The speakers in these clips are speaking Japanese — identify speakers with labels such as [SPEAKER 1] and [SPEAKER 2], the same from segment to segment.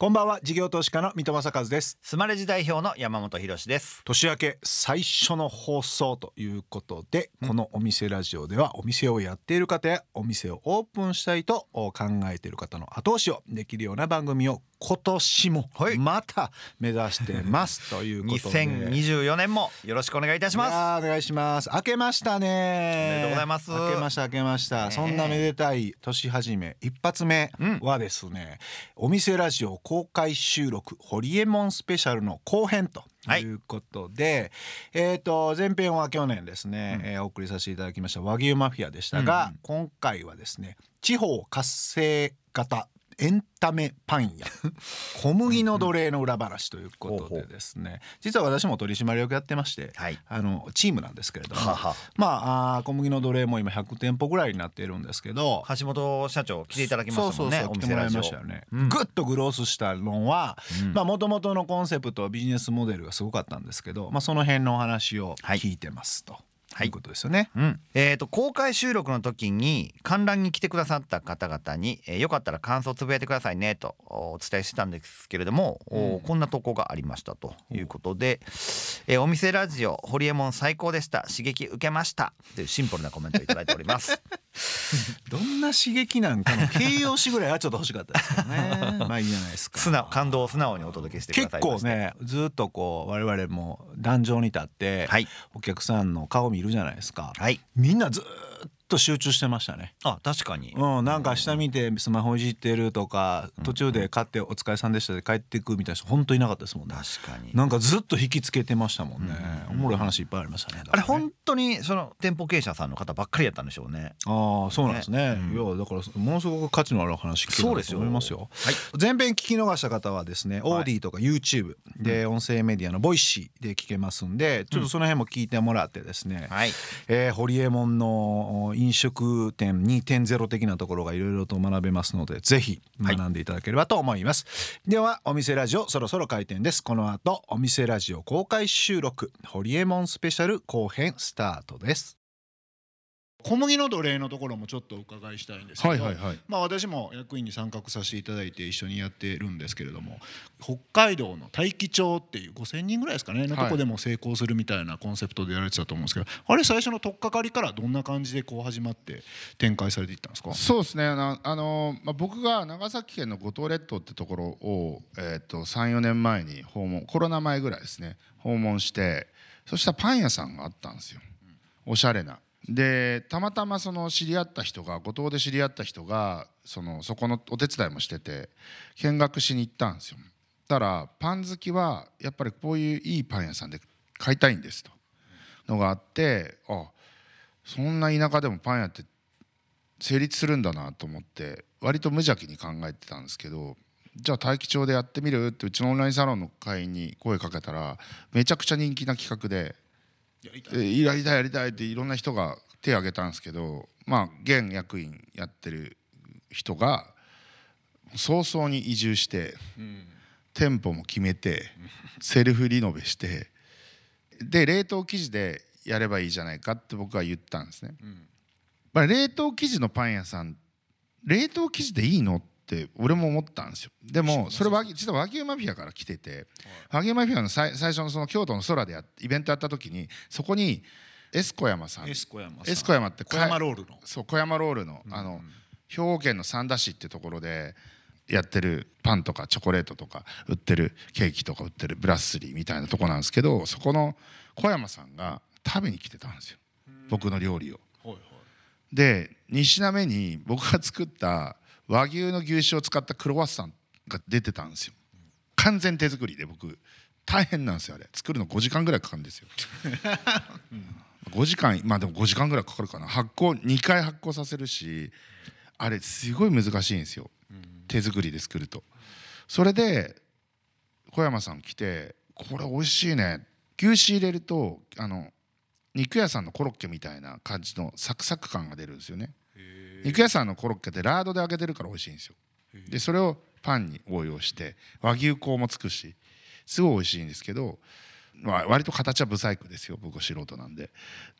[SPEAKER 1] こんばんは事業投資家の三戸正和です。
[SPEAKER 2] スマレジ代表の山本博です。
[SPEAKER 1] 年明け最初の放送ということで、このお店ラジオではお店をやっている方やお店をオープンしたいと考えている方の後押しをできるような番組を今年もまた目指してますということで。
[SPEAKER 2] 2024年もよろしくお願いいたします。
[SPEAKER 1] お願いします。明けましたね。
[SPEAKER 2] おめでとうございます。
[SPEAKER 1] 明けました明けました、ね、そんなめでたい年始め一発目はですね、うん、お店ラジオ公開収録ホリエモンスペシャルの後編とい。うことで、はい、えっ、ー、と前編は去年ですね、うん、えー、お送りさせていただきました和牛マフィアでしたが、うん、今回はですね地方活性型エンタメパン屋。小麦の奴隷の裏話ということでですね。実は私も取締役やってまして、はい、あのチームなんですけれども。まああ小麦の奴隷も今100店舗ぐらいになっているんですけど。
[SPEAKER 2] 橋本社長来ていただきました
[SPEAKER 1] そうそうそう来てもらいましたよね、うん、ぐっとグロースしたのはもともとのコンセプトビジネスモデルがすごかったんですけど、まあ、その辺のお話を聞いてますと。はいはい、いうことですよね。
[SPEAKER 2] うん、えっ、ー、と公開収録の時に観覧に来てくださった方々に、えー、よかったら感想をつぶやいてくださいねとお伝えしてたんですけれども、うん、こんな投稿がありましたということで、えー、お店ラジオホリエモン最高でした。刺激受けました。というシンプルなコメントをいただいております。
[SPEAKER 1] どんな刺激なんかの形容詞ぐらいはちょっと欲しかったですけどね。まあいいじゃないですか。
[SPEAKER 2] 素直感動を素直にお届けしてくだ
[SPEAKER 1] さい結構ねずっとこう我々も壇上に立って、はい、お客さんの顔見るじゃないですか。はい、みんなずっと集中してましたね。
[SPEAKER 2] あ確かに。
[SPEAKER 1] うんなんか下見てスマホいじってるとか途中で買ってお疲れさんでしたで帰ってくみたいな人本当いなかったですもんね。
[SPEAKER 2] 確かに。
[SPEAKER 1] なんかずっと引きつけてましたもんね、おもろい話いっぱいありましたね、ね、
[SPEAKER 2] あれ本当にその店舗経営者さんの方ばっかりやったんでしょうね。
[SPEAKER 1] ああそうなんですね、ね、いやだからものすごく価値のある話聞けたと思いますよ。はい、前編聞き逃した方はですね、 AuDee とか YouTube で音声メディアの Voicy で聞けますんでちょっとその辺も聞いてもらってですね、はい、えー、ホリエモンの飲食店2.0的なところがいろいろと学べますのでぜひ学んでいただければと思います、はい、ではお店ラジオそろそろ開店です。この後お店ラジオ公開収録。ホリエモンスペシャル後編スタートです。小麦の奴隷のところもちょっとお伺いしたいんですけど、はいはいはい、まあ、私も役員に参画させていただいて一緒にやってるんですけれども北海道の大樹町っていう5,000人ぐらいですかねのとこでも成功するみたいなコンセプトでやられてたと思うんですけど、あれ最初の取っかかりからどんな感じでこう始まって展開されていったんですか？
[SPEAKER 3] そうですね。あの、まあ、僕が長崎県の五島列島ってところを、えー、と34年前に訪問コロナ前ぐらいですね訪問してそしたらパン屋さんがあったんですよ。おしゃれな。でたまたまその知り合った人が五島で知り合った人がそのそこのお手伝いもしてて見学しに行ったんですよ。たらパン好きはやっぱりこういういいパン屋さんで買いたいんですと。のがあってあそんな田舎でもパン屋って成立するんだなと思って割と無邪気に考えてたんですけどじゃあ大樹町でやってみる？ってうちのオンラインサロンの会員に声かけたらめちゃくちゃ人気な企画でやりたい。やりたいやりたいっていろんな人が手を挙げたんですけどまあ現役員やってる人が早々に移住して、うん、店舗も決めてセルフリノベしてで冷凍生地でやればいいじゃないかって僕は言ったんですね。うん、まあ、冷凍生地のパン屋さん冷凍生地でいいのっって俺も思ったんですよ。でもそれは実は和牛マフィアから来てて和牛マフィアの最最初のその京都の空でやイベントやった時にそこにエスコ山さん。
[SPEAKER 1] エスコ山
[SPEAKER 3] エスコ山って
[SPEAKER 1] 小山ロールの。
[SPEAKER 3] そう小山ロールのあの兵庫県の三田市ってところでやってるパンとかチョコレートとか売ってるケーキとか売ってるブラッスリーみたいなとこなんですけどそこの小山さんが食べに来てたんですよ。僕の料理を。で2品目に僕が作った和牛の牛脂を使ったクロワッサンが出てたんですよ。完全手作りで僕大変なんですよあれ。作るの5時間ぐらいかかるんですよ、うん、5時間まあでも5時間ぐらいかかるかな。発酵2回発酵させるしあれすごい難しいんですよ、手作りで作ると。それで小山さん来て「これ美味しいね」牛脂入れるとあの肉屋さんのコロッケみたいな感じのサクサク感が出るんですよね肉屋さんのコロッケってラードで揚げてるから美味しいんですよ。でそれをパンに応用して和牛香もつくしすごい美味しいんですけど、まあ、割と形は不細工ですよ僕素人なんで。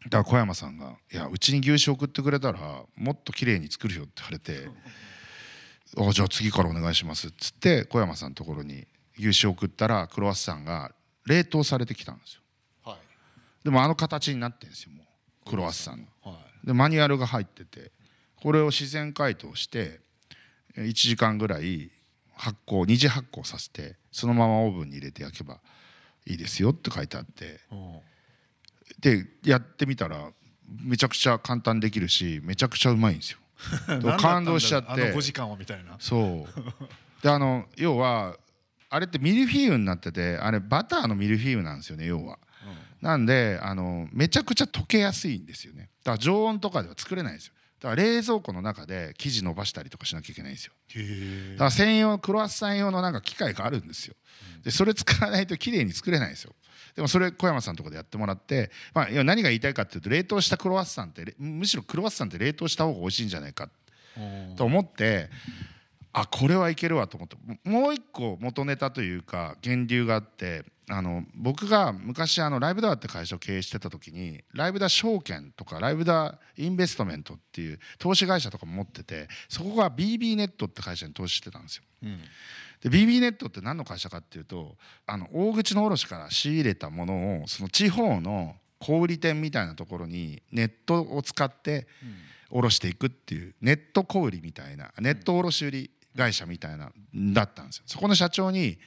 [SPEAKER 3] だから小山さんが「いやうちに牛脂送ってくれたらもっと綺麗に作るよ」って言われて あじゃあ次からお願いしますっつって小山さんのところに牛脂を送ったらクロワッサンが冷凍されてきたんですよ、はい、でもあの形になってんですよもうクロワッサンの、はい、でマニュアルが入っててこれを自然解凍して1時間ぐらい発酵二次発酵させてそのままオーブンに入れて焼けばいいですよって書いてあって。でやってみたらめちゃくちゃ簡単できるしめちゃくちゃうまいんですよ。感動しちゃって。あの
[SPEAKER 1] 5時間はみたいな。
[SPEAKER 3] そう。であの要はあれってミルフィーユになっててあれバターのミルフィーユなんですよね要は、うん、なんであのめちゃくちゃ溶けやすいんですよね。だから常温とかでは作れないんですよだから冷蔵庫の中で生地伸ばしたりとかしなきゃいけないんですよ。だから専用クロワッサン用のなんか機械があるんですよ。でそれ使わないと綺麗に作れないんですよ。でもそれ小山さんのとこでやってもらって、まあ、何が言いたいかっていうと冷凍したクロワッサンってむしろクロワッサンって冷凍した方が美味しいんじゃないかと思ってあこれはいけるわと思って。もう一個元ネタというか源流があってあの僕が昔あのライブダーって会社を経営してた時にライブダ証券とかライブダインベストメントっていう投資会社とかも持っててそこが BB ネットって会社に投資してたんですよ。うん。で BB ネットって何の会社かっていうとあの大口の卸から仕入れたものをその地方の小売店みたいなところにネットを使って卸していくっていうネット小売みたいなネット卸売会社みたいなだったんですよ。そこの社長に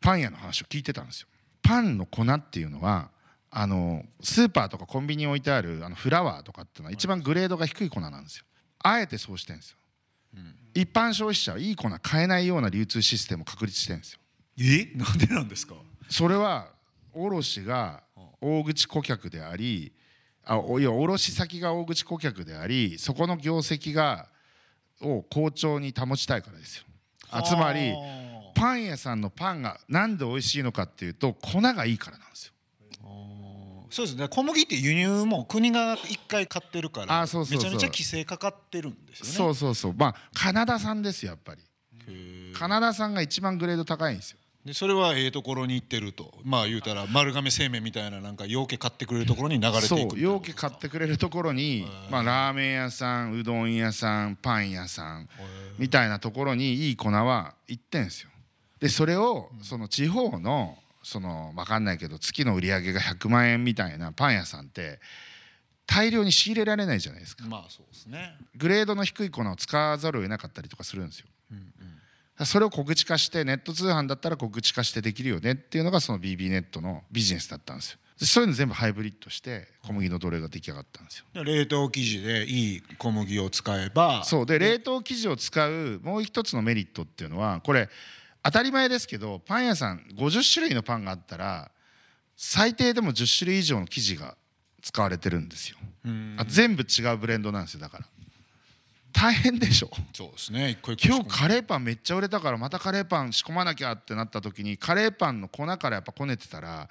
[SPEAKER 3] パン屋の話を聞いてたんですよ。パンの粉っていうのはあのスーパーとかコンビニに置いてあるあのフラワーとかっていうのは一番グレードが低い粉なんですよ。あえてそうしてるんですよ。一般消費者はいい粉買えないような流通システムを確立してるんですよ。
[SPEAKER 1] え？なんでなんですか？
[SPEAKER 3] それは卸が大口顧客でありあいや卸先が大口顧客でありそこの業績がを好調に保ちたいからですよ。あ。つまりパン屋さんのパンがなんで美味しいのかっていうと粉がいいからなんですよ。
[SPEAKER 1] そうですね。小麦って輸入も国が一回買ってるからあそうそうめちゃめちゃ規制かかってるんですよね。
[SPEAKER 3] そうそうそう。まあカナダ産ですよやっぱり。カナダ産が一番グレード高いんですよ
[SPEAKER 1] でそれはええところに行ってると。まあ言うたら丸亀製麺みたいななんか養家買ってくれるところに流れていくそう
[SPEAKER 3] 養家買ってくれるところに、まあ、ラーメン屋さんうどん屋さんパン屋さんみたいなところにいい粉は行ってんすよ。でそれをその地方のその分かんないけど月の売り上げが100万円みたいなパン屋さんって大量に仕入れられないじゃないですか。
[SPEAKER 1] まあそうですね。
[SPEAKER 3] グレードの低い粉を使わざるを得なかったりとかするんですよ、うんうん、それを小口化してネット通販だったら小口化してできるよねっていうのがその BB ネットのビジネスだったんですよ。そういうの全部ハイブリッドして小麦の奴隷が出来上がったんですよ。
[SPEAKER 1] 冷凍生地でいい小麦を使えば。
[SPEAKER 3] そう。で冷凍生地を使うもう一つのメリットっていうのはこれ当たり前ですけどパン屋さん50種類のパンがあったら最低でも10種類以上の生地が使われてるんですよ。あ全部違うブレンドなんですよだから大変でしょ？
[SPEAKER 1] そうですね。
[SPEAKER 3] 今日カレーパンめっちゃ売れたからまたカレーパン仕込まなきゃってなった時にカレーパンの粉からやっぱこねてたらやっ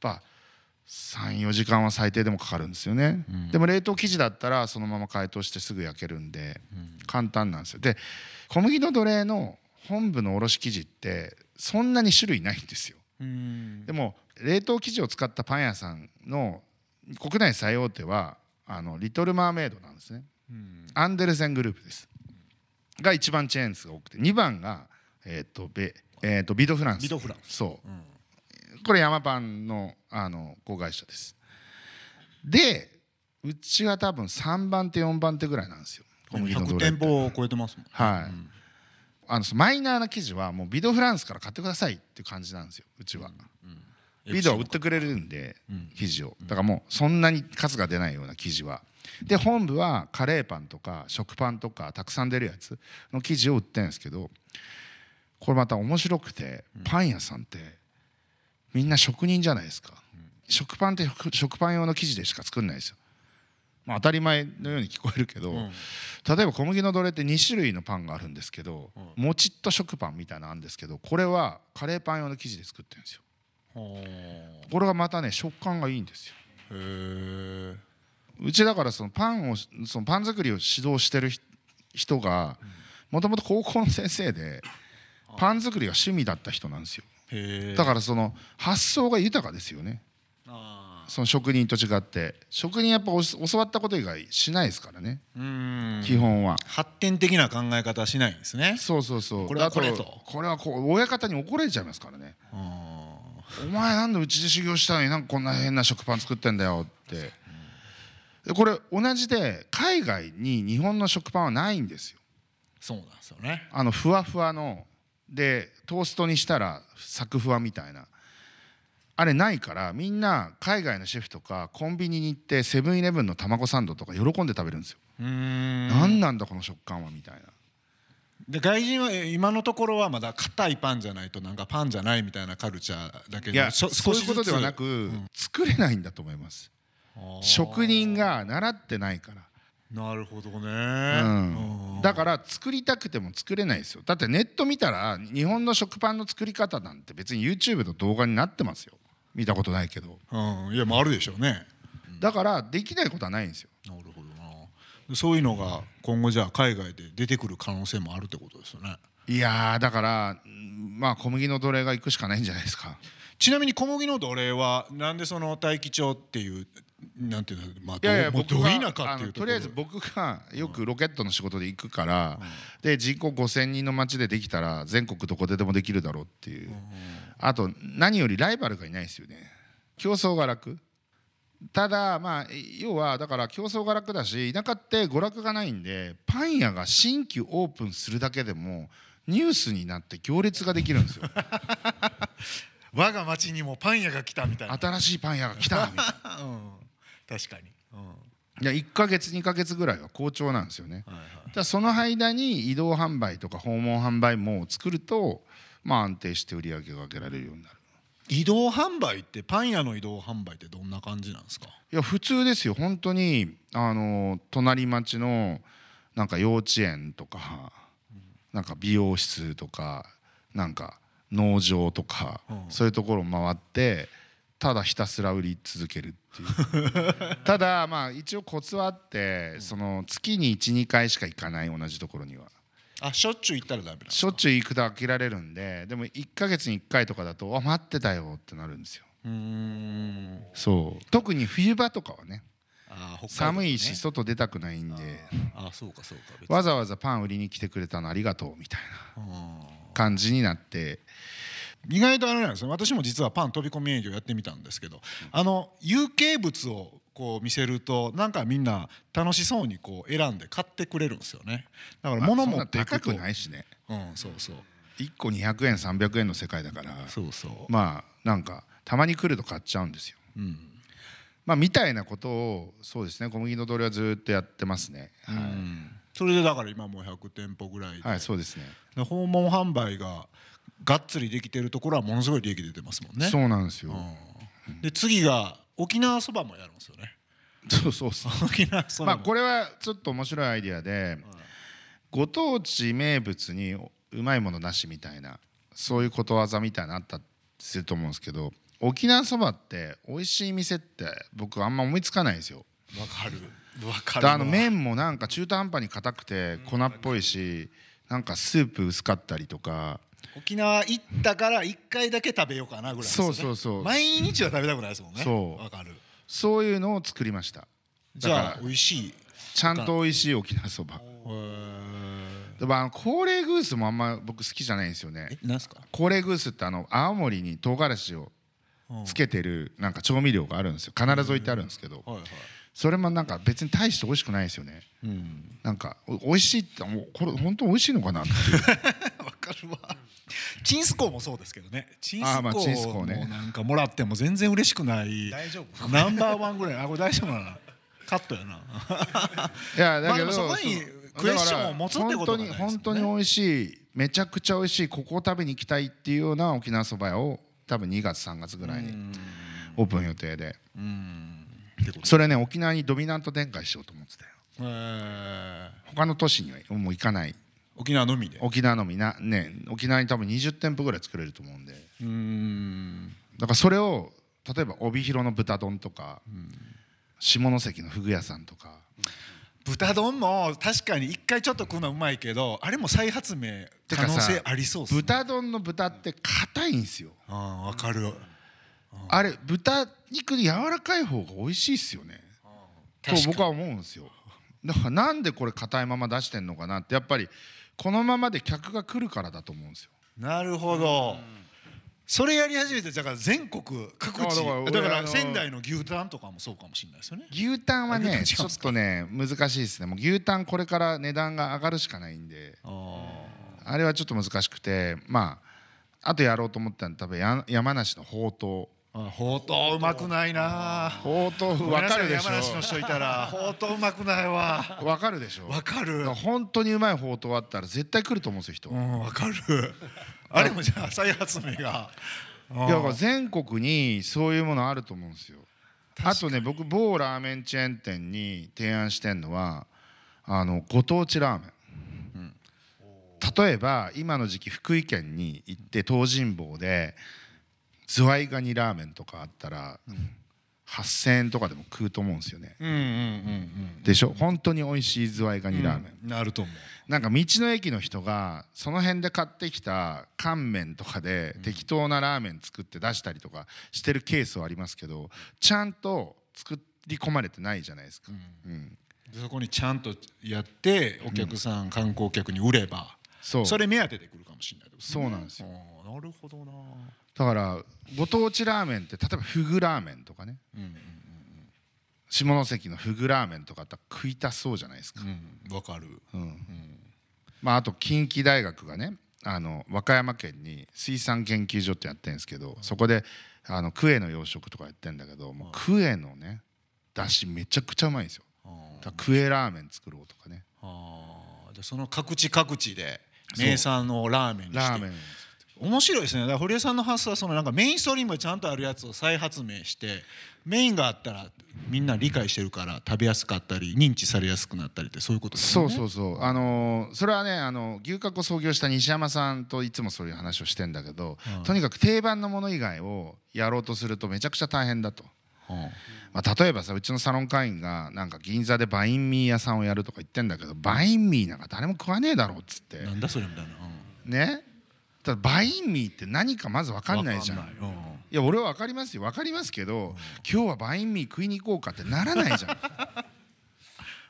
[SPEAKER 3] ぱ34時間は最低でもかかるんですよね、うん、でも冷凍生地だったらそのまま解凍してすぐ焼けるんで簡単なんですよ。で小麦の奴隷の本部のおろし生地ってそんなに種類ないんですよ。でも冷凍生地を使ったパン屋さんの国内最大手はあのリトル・マーメイドなんですねアンデルセングループです。が一番チェーン数が多くて。2番が、えーとベえーと、ビドフランス。
[SPEAKER 1] ビドフラン
[SPEAKER 3] ス。そう、うん、これ山パンのあの子会社です。でうちは多分3番手4番手ぐらいなんですよ。
[SPEAKER 1] 小麦の100店舗を超えてますもん
[SPEAKER 3] はい、うん。あのマイナーな生地はもうビドフランスから買ってくださいっていう感じなんですよ。うちは、うん、ビドは売ってくれるんで、生地を。だからもうそんなに数が出ないような生地はで本部はカレーパンとか食パンとかたくさん出るやつの生地を売ってるんですけどこれまた面白くてパン屋さんってみんな職人じゃないですか、食パンって食パン用の生地でしか作んないですよ。まあ、当たり前のように聞こえるけど、うん、例えば小麦の奴隷って2種類のパンがあるんですけど、うん、もちっと食パンみたいなのあるんですけどこれはカレーパン用の生地で作ってるんですよ。これがまたね食感がいいんですようちだからそのパンをそのパン作りを指導してる人がもともと高校の先生でパン作りが趣味だった人なんですよ。だからその発想が豊かですよね。その職人と違って。職人やっぱ教わったこと以外しないですからね。基本は。
[SPEAKER 4] 発展的な考え方はしないんですね。
[SPEAKER 3] そうそうそう。
[SPEAKER 4] これはこれと。
[SPEAKER 3] これはこう親方に怒られちゃいますからね。お前なんでうちで修行したのになんかこんな変な食パン作ってんだよってこれ同じで海外に日本の食パンはないんですよ。
[SPEAKER 4] そうなんですよね。
[SPEAKER 3] あのふわふわのでトーストにしたらサクふわみたいな。あれないからみんな海外のシェフとかコンビニに行ってセブンイレブンの卵サンドとか喜んで食べるんですよ。何なんだこの食感はみたいな。
[SPEAKER 4] で外人は今のところはまだ硬いパンじゃないとなんかパンじゃないみたいなカルチャーだけど
[SPEAKER 3] そういうことではなく、うん、作れないんだと思います職人が習ってないから。
[SPEAKER 4] なるほどね、
[SPEAKER 3] うん、だから作りたくても作れないですよ。だってネット見たら日本の食パンの作り方なんて別に YouTube の動画になってますよ。見たことないけど、
[SPEAKER 4] うん、いやあるでしょうね。
[SPEAKER 3] だからできないことはないんですよ。
[SPEAKER 4] なるほどな。そういうのが今後じゃあ海外で出てくる可能性もあるってことですよね。
[SPEAKER 3] いやだからまあ小麦の奴隷が行くしかないんじゃないですか。
[SPEAKER 4] ちなみに小麦の奴隷はなんでその大気町っていうなんていうのまあ
[SPEAKER 3] いやいや
[SPEAKER 4] 僕
[SPEAKER 3] がとりあえず僕がよくロケットの仕事で行くから、で人口5,000人の町でできたら全国どこででもできるだろうっていう、あと何よりライバルがいないですよね。競争が楽。ただまあ要はだから競争が楽だし田舎って娯楽がないんでパン屋が新規オープンするだけでもニュースになって行列ができるんですよ。
[SPEAKER 4] 我が町にもパン屋が来たみたいな。
[SPEAKER 3] 新しいパン屋が来たみたいな、
[SPEAKER 4] うん確かに、
[SPEAKER 3] うん、いや1か月2か月ぐらいは好調なんですよね、はいはい、だその間に移動販売とか訪問販売も作るとまあ安定して売り上げが上げられるようになる。
[SPEAKER 4] 移動販売ってパン屋の移動販売ってどんな感じなんですか？
[SPEAKER 3] いや普通ですよ。本当にあの隣町のなんか幼稚園とか、なんか美容室とかなんか農場とか、そういうところを回ってただひたすら売り続けるっていう。ただまあ一応コツはあってその月に12回しか行かない同じところには。
[SPEAKER 4] あしょっちゅう行ったらダメ
[SPEAKER 3] しょっちゅう行くと飽きられるんででも1か月に1回とかだとあ待ってたよってなるんですよ。うん。そう。特に冬場とかはね寒いし外出たくないんで。
[SPEAKER 4] あそうかそう
[SPEAKER 3] か。わざわざパン売りに来てくれたのありがとうみたいな感じになって
[SPEAKER 4] 意外とあれなんですよ私も実はパン飛び込み営業やってみたんですけどあの有形物をこう見せるとなんかみんな楽しそうにこう選んで買ってくれるんですよね。だから物持ってい
[SPEAKER 3] くと高くないしね。
[SPEAKER 4] うんそうそう。
[SPEAKER 3] 1個200円300円の世界だから
[SPEAKER 4] そうそう。
[SPEAKER 3] まあなんかたまに来ると買っちゃうんですよ、うん、まあみたいなことをそうですね小麦の通りはずっとやってますね、はい、
[SPEAKER 4] それでだから今もう100店舗ぐらい
[SPEAKER 3] で。はいそうですね。
[SPEAKER 4] 訪問販売ががっつりできてるところはものすごい利益出てますもんね。
[SPEAKER 3] そうなんですよ、
[SPEAKER 4] うん、で次が沖縄そばもやるんですよね。
[SPEAKER 3] そうそうそう。沖縄そばまあこれはちょっと面白いアイディアで、ご当地名物にうまいものなしみたいなそういうことわざみたいなあったりすると思うんですけど沖縄そばって美味しい店って僕あんま思いつかないんですよ。
[SPEAKER 4] わかる。わかる
[SPEAKER 3] あの麺もなんか中途半端に硬くて粉っぽいしなんかスープ薄かったりとか
[SPEAKER 4] 沖縄行ったから1回だけ食べようかなぐらい、ね、
[SPEAKER 3] そうそうそう。
[SPEAKER 4] 毎日は食べたくないですもんね。
[SPEAKER 3] そう。
[SPEAKER 4] わかる。
[SPEAKER 3] そういうのを作りました。
[SPEAKER 4] じゃあ美味しい。
[SPEAKER 3] ちゃんと美味しい沖縄そば。でもあの高齢グースもあんま僕好きじゃないんですよね。
[SPEAKER 4] なんすか？
[SPEAKER 3] 高齢グースってあの青森に唐辛子をつけてるなんか調味料があるんですよ。必ず置いてあるんですけど、はいはい。それもなんか別に大して美味しくないですよね、うん、なんか美味しいってもうこれ本当美味しいのかなって
[SPEAKER 4] わかるわチンスコーもそうですけどね。チンスコーもなんかもらっても全然嬉しくない
[SPEAKER 3] 大丈夫。
[SPEAKER 4] ナンバーワンぐらい。あこれ大丈夫なの？カットやな。
[SPEAKER 3] いやだけど、
[SPEAKER 4] そこにクエスチョンを持つってこと
[SPEAKER 3] が、ね、本当に美味しいめちゃくちゃ美味しいここを食べに行きたいっていうような沖縄そば屋を多分2月3月ぐらいにオープン予定で。それね沖縄にドミナント展開しようと思ってたよ。他の都市にはもう行かない
[SPEAKER 4] 沖縄のみで？
[SPEAKER 3] 沖縄のみなね沖縄に多分20店舗ぐらい作れると思うんで。うん。だからそれを例えば帯広の豚丼とか下関のふぐ屋さんとか。
[SPEAKER 4] 豚丼も確かに一回ちょっと食うのうまいけどあれも再発明可能性ありそう
[SPEAKER 3] ね、豚丼の豚って硬いんですよ。
[SPEAKER 4] ああ分かる。
[SPEAKER 3] あれ豚肉で柔らかい方が美味しいっすよね。と僕は思うんですよ。だからなんでこれ硬いまま出してんのかなってやっぱりこのままで客が来るからだと思うんですよ。
[SPEAKER 1] なるほど、それやり始めてだから全国各地。だから仙台の牛タンとかもそうかもしれないですよね。
[SPEAKER 3] 牛タンはねちょっとね難しいですね。もう牛タンこれから値段が上がるしかないんで。あれはちょっと難しくて。まああとやろうと思ったのは多分山梨のほうとう
[SPEAKER 1] ほうとううまくないな。
[SPEAKER 3] ほうとう分かるでしょ
[SPEAKER 1] 山梨の人いたら。ほうとううまくないわ。
[SPEAKER 3] 分かるでしょ。
[SPEAKER 1] 分かる。
[SPEAKER 3] 本当にうまいほうとうあったら絶対来ると思うんですよ人。
[SPEAKER 1] うん分かる。あれもじゃあ再発明が。
[SPEAKER 3] いや全国にそういうものあると思うんですよ。あとね僕某ラーメンチェーン店に提案してんのはあのご当地ラーメン。例えば今の時期福井県に行って東尋坊でズワイガニラーメンとかあったら、うん、8,000円とかでも食うと思うんですよね。でしょ？本当に美味しいズワイガニラーメン。
[SPEAKER 1] うん、なると思う。
[SPEAKER 3] なんか道の駅の人がその辺で買ってきた乾麺とかで適当なラーメン作って出したりとかしてるケースはありますけどちゃんと作り込まれてないじゃないですか。うん、
[SPEAKER 1] でそこにちゃんとやってお客さん、観光客に売ればそそれ目当てで来るかもしれない、ね、
[SPEAKER 3] そうなんですよ。
[SPEAKER 1] なるほどな。
[SPEAKER 3] だからご当地ラーメンって例えばフグラーメンとかね、うんうんうん、下関のフグラーメンとかって食いたそうじゃないですか。
[SPEAKER 1] わ、うん、かる、うん。うん、
[SPEAKER 3] まあ、あと近畿大学がねあの和歌山県に水産研究所ってやってるんですけど、そこであのクエの養殖とかやってるんだけど、もうクエのねだしめちゃくちゃうまいんですよ。だクエラーメン作ろうとかね。
[SPEAKER 1] あその各地各地で名産のラーメンにして。ラーメン面白いですね。だから堀江さんの発想はそのなんかメインストリームがちゃんとあるやつを再発明してメインがあったらみんな理解してるから食べやすかったり認知されやすくなったりってそういうことです
[SPEAKER 3] ね。そうそうそう。あのー、それはねあの牛角を創業した西山さんといつもそういう話をしてんだけど、うん、とにかく定番のもの以外をやろうとするとめちゃくちゃ大変だと。うん、まあ、例えばさうちのサロン会員がなんか銀座でバインミー屋さんをやるとか言ってんだけどバインミーなんか誰も食わねえだろうっつって。
[SPEAKER 1] なんだそれみたいな、
[SPEAKER 3] うん、ね？ただバインミーって何かまず分かんないじゃん。い。や俺は分かりますよ。分かりますけど、今日はバインミー食いに行こうかってならないじゃん。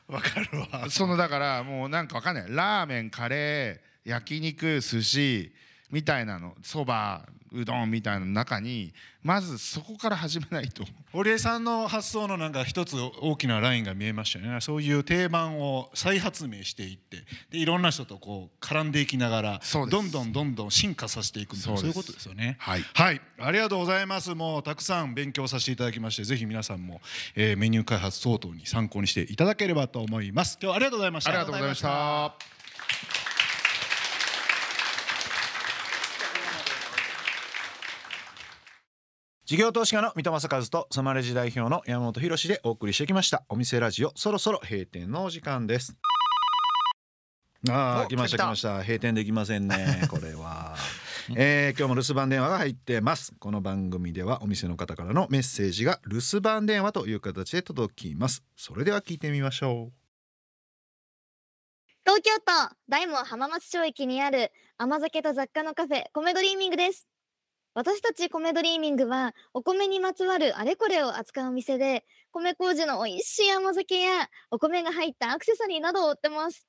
[SPEAKER 1] 分かるわ。
[SPEAKER 3] そのだからもうなんか分かんない。ラーメンカレー焼肉寿司みたいなのそばうどんみたいな中にまずそこから始めないと。
[SPEAKER 1] 堀江さんの発想のなんか一つ大きなラインが見えましたね。そういう定番を再発明していってでいろんな人とこう絡んでいきながらどんどんどんどん進化させていくそういうことですよね。はい、はい、ありがとうございます。もうたくさん勉強させていただきましてぜひ皆さんも、えー、メニュー開発等々に参考にしていただければと思います。今日はありがとうございました。
[SPEAKER 3] ありがとうございました
[SPEAKER 1] 事業投資家の三戸正和とソマレジ代表の山本博でお送りしてきました。お店ラジオそろそろ閉店のお時間です。ああ来ました来ました。閉店できませんね これは、えー、今日も留守番電話が入ってます。この番組ではお店の方からのメッセージが留守番電話という形で届きます。それでは聞いてみましょう。
[SPEAKER 5] 東京都大門浜松町駅にある甘酒と雑貨のカフェコメドリーミングです私たち米ドリーミングはお米にまつわるあれこれを扱うお店で米麹の美味しい甘酒やお米が入ったアクセサリーなどを売ってます。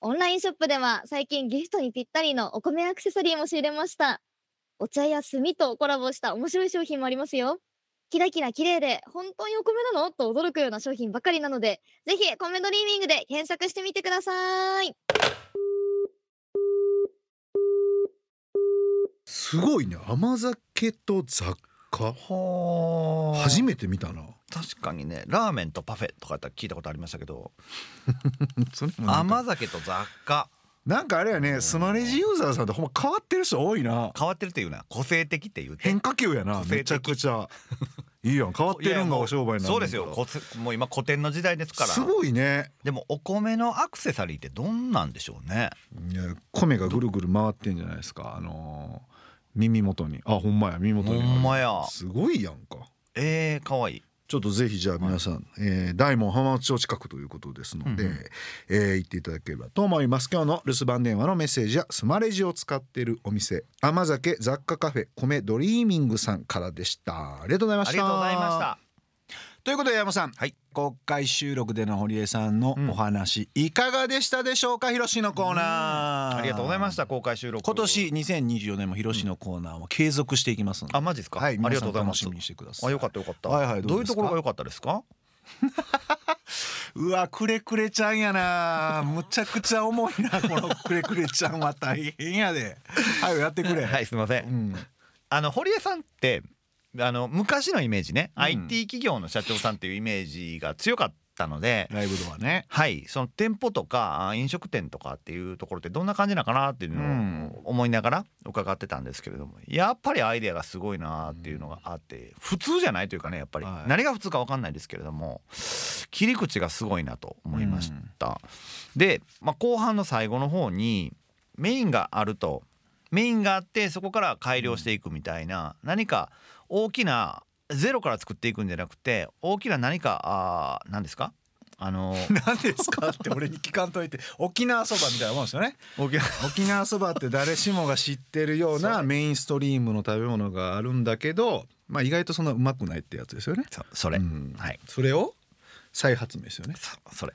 [SPEAKER 5] オンラインショップでは最近ギフトにぴったりのお米アクセサリーも仕入れました。お茶や炭とコラボした面白い商品もありますよ。キラキラ綺麗で本当にお米なの？と驚くような商品ばかりなのでぜひ米ドリーミングで検索してみてください。
[SPEAKER 1] すごいね。甘酒と雑貨。初めて見たな。
[SPEAKER 2] 確かにねラーメンとパフェとかやったら聞いたことありましたけど。甘酒と雑貨。
[SPEAKER 1] なんかあれやねスマレジユーザーさんってほんま変わってる人多いな。
[SPEAKER 2] 変わってるっていうな。個性的っていう
[SPEAKER 1] 変化球やなめちゃくちゃ。いいやん変わってるんがお商売な
[SPEAKER 2] そうですよ。もう今古典の時代ですから。
[SPEAKER 1] すごいね。
[SPEAKER 2] でもお米のアクセサリーってどんなんでしょうね。
[SPEAKER 1] いや米がぐるぐる回ってんじゃないですか。あのー耳元に。あほんまや耳元に。
[SPEAKER 2] ほんまや。
[SPEAKER 1] すごいやんか。
[SPEAKER 2] えー、かわいい。
[SPEAKER 1] ちょっとぜひじゃあ皆さん、はい、えー、大門浜松町近くということですので、うんうん、えー、行っていただければと思います。今日の留守番電話のメッセージはスマレジを使っているお店甘酒雑貨カフェ米ドリーミングさんからでした。ありがとうございました。あり
[SPEAKER 2] がとうございました
[SPEAKER 1] ということで山さん、はい、公開収録での堀江さんのお話、うん、いかがでしたでしょうか？広しのコーナ
[SPEAKER 2] ー。ありがとうございました公開収録。
[SPEAKER 1] 今年2024年も広しのコーナーも継続していきますので、
[SPEAKER 2] あマジですか？
[SPEAKER 1] はいありがとうございます。楽しみにしてください。
[SPEAKER 2] あよかったよかった。はいはいどういうところが良かったですか？
[SPEAKER 1] うわくれくれちゃんやな。むちゃくちゃ重いな このくれくれちゃんは。大変やで。はいやってくれ。
[SPEAKER 2] はいすみません、うん、あの堀江さんってあの昔のイメージね、うん、IT 企業の社長さんっていうイメージが強かったので
[SPEAKER 1] ライブドアね。
[SPEAKER 2] はい。その店舗とか飲食店とかっていうところってどんな感じなのかなっていうのを思いながら伺ってたんですけれどもやっぱりアイデアがすごいなっていうのがあって普通じゃないというかねやっぱり。何が普通か分かんないですけれども切り口がすごいなと思いました。で、まあ、後半の最後の方にメインがあると。メインがあってそこから改良していくみたいな何か大きなゼロから作っていくんじゃなくて大きな何かあ何ですか？
[SPEAKER 1] あのー、何ですか？って俺に聞かんといて沖縄そばみたいなもんですよね。沖縄そばって誰しもが知ってるようなメインストリームの食べ物があるんだけどまあ意外とそんなうまくないってやつですよね。
[SPEAKER 2] それ、うん、はい。
[SPEAKER 1] それを再発明ですよね。
[SPEAKER 2] それ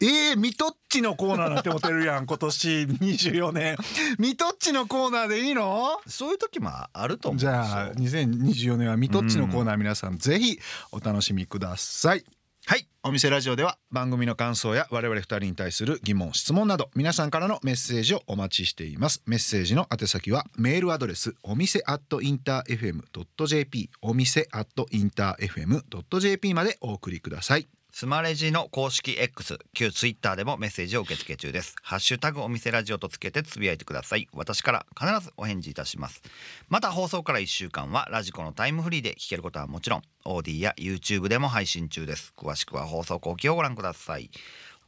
[SPEAKER 1] えー、ミトッチのコーナーなんて思ってるやん今年。24年。ミトッチのコーナーでいいの？
[SPEAKER 2] そういう時もあると思う
[SPEAKER 1] じゃあ2024年はミトッチのコーナー皆さんぜひお楽しみください。はい。お店ラジオでは番組の感想や我々2人に対する疑問質問など皆さんからのメッセージをお待ちしています。メッセージの宛先はメールアドレスお店アットインター FM.jp お店アットインター FM.jp までお送りください
[SPEAKER 2] スマレジの公式 X 旧 Twitter でもメッセージを受け付け中です。ハッシュタグお店ラジオとつけてつぶやいてください。私から必ずお返事いたします。また放送から1週間は radiko のタイムフリーで聞けることはもちろん AuDee や YouTube でも配信中です。詳しくは放送後記をご覧ください。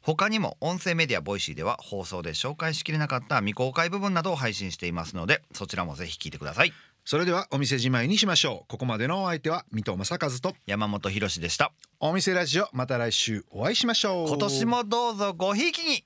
[SPEAKER 2] 他にも音声メディア Voicy では放送で紹介しきれなかった未公開部分などを配信していますのでそちらもぜひ聞いてください。
[SPEAKER 1] それではお店じまいにしましょう。ここまでのお相手は水戸正和と
[SPEAKER 2] 山本博でした。
[SPEAKER 1] お店ラジオまた来週お会いしましょう。
[SPEAKER 2] 今年もどうぞごひいきに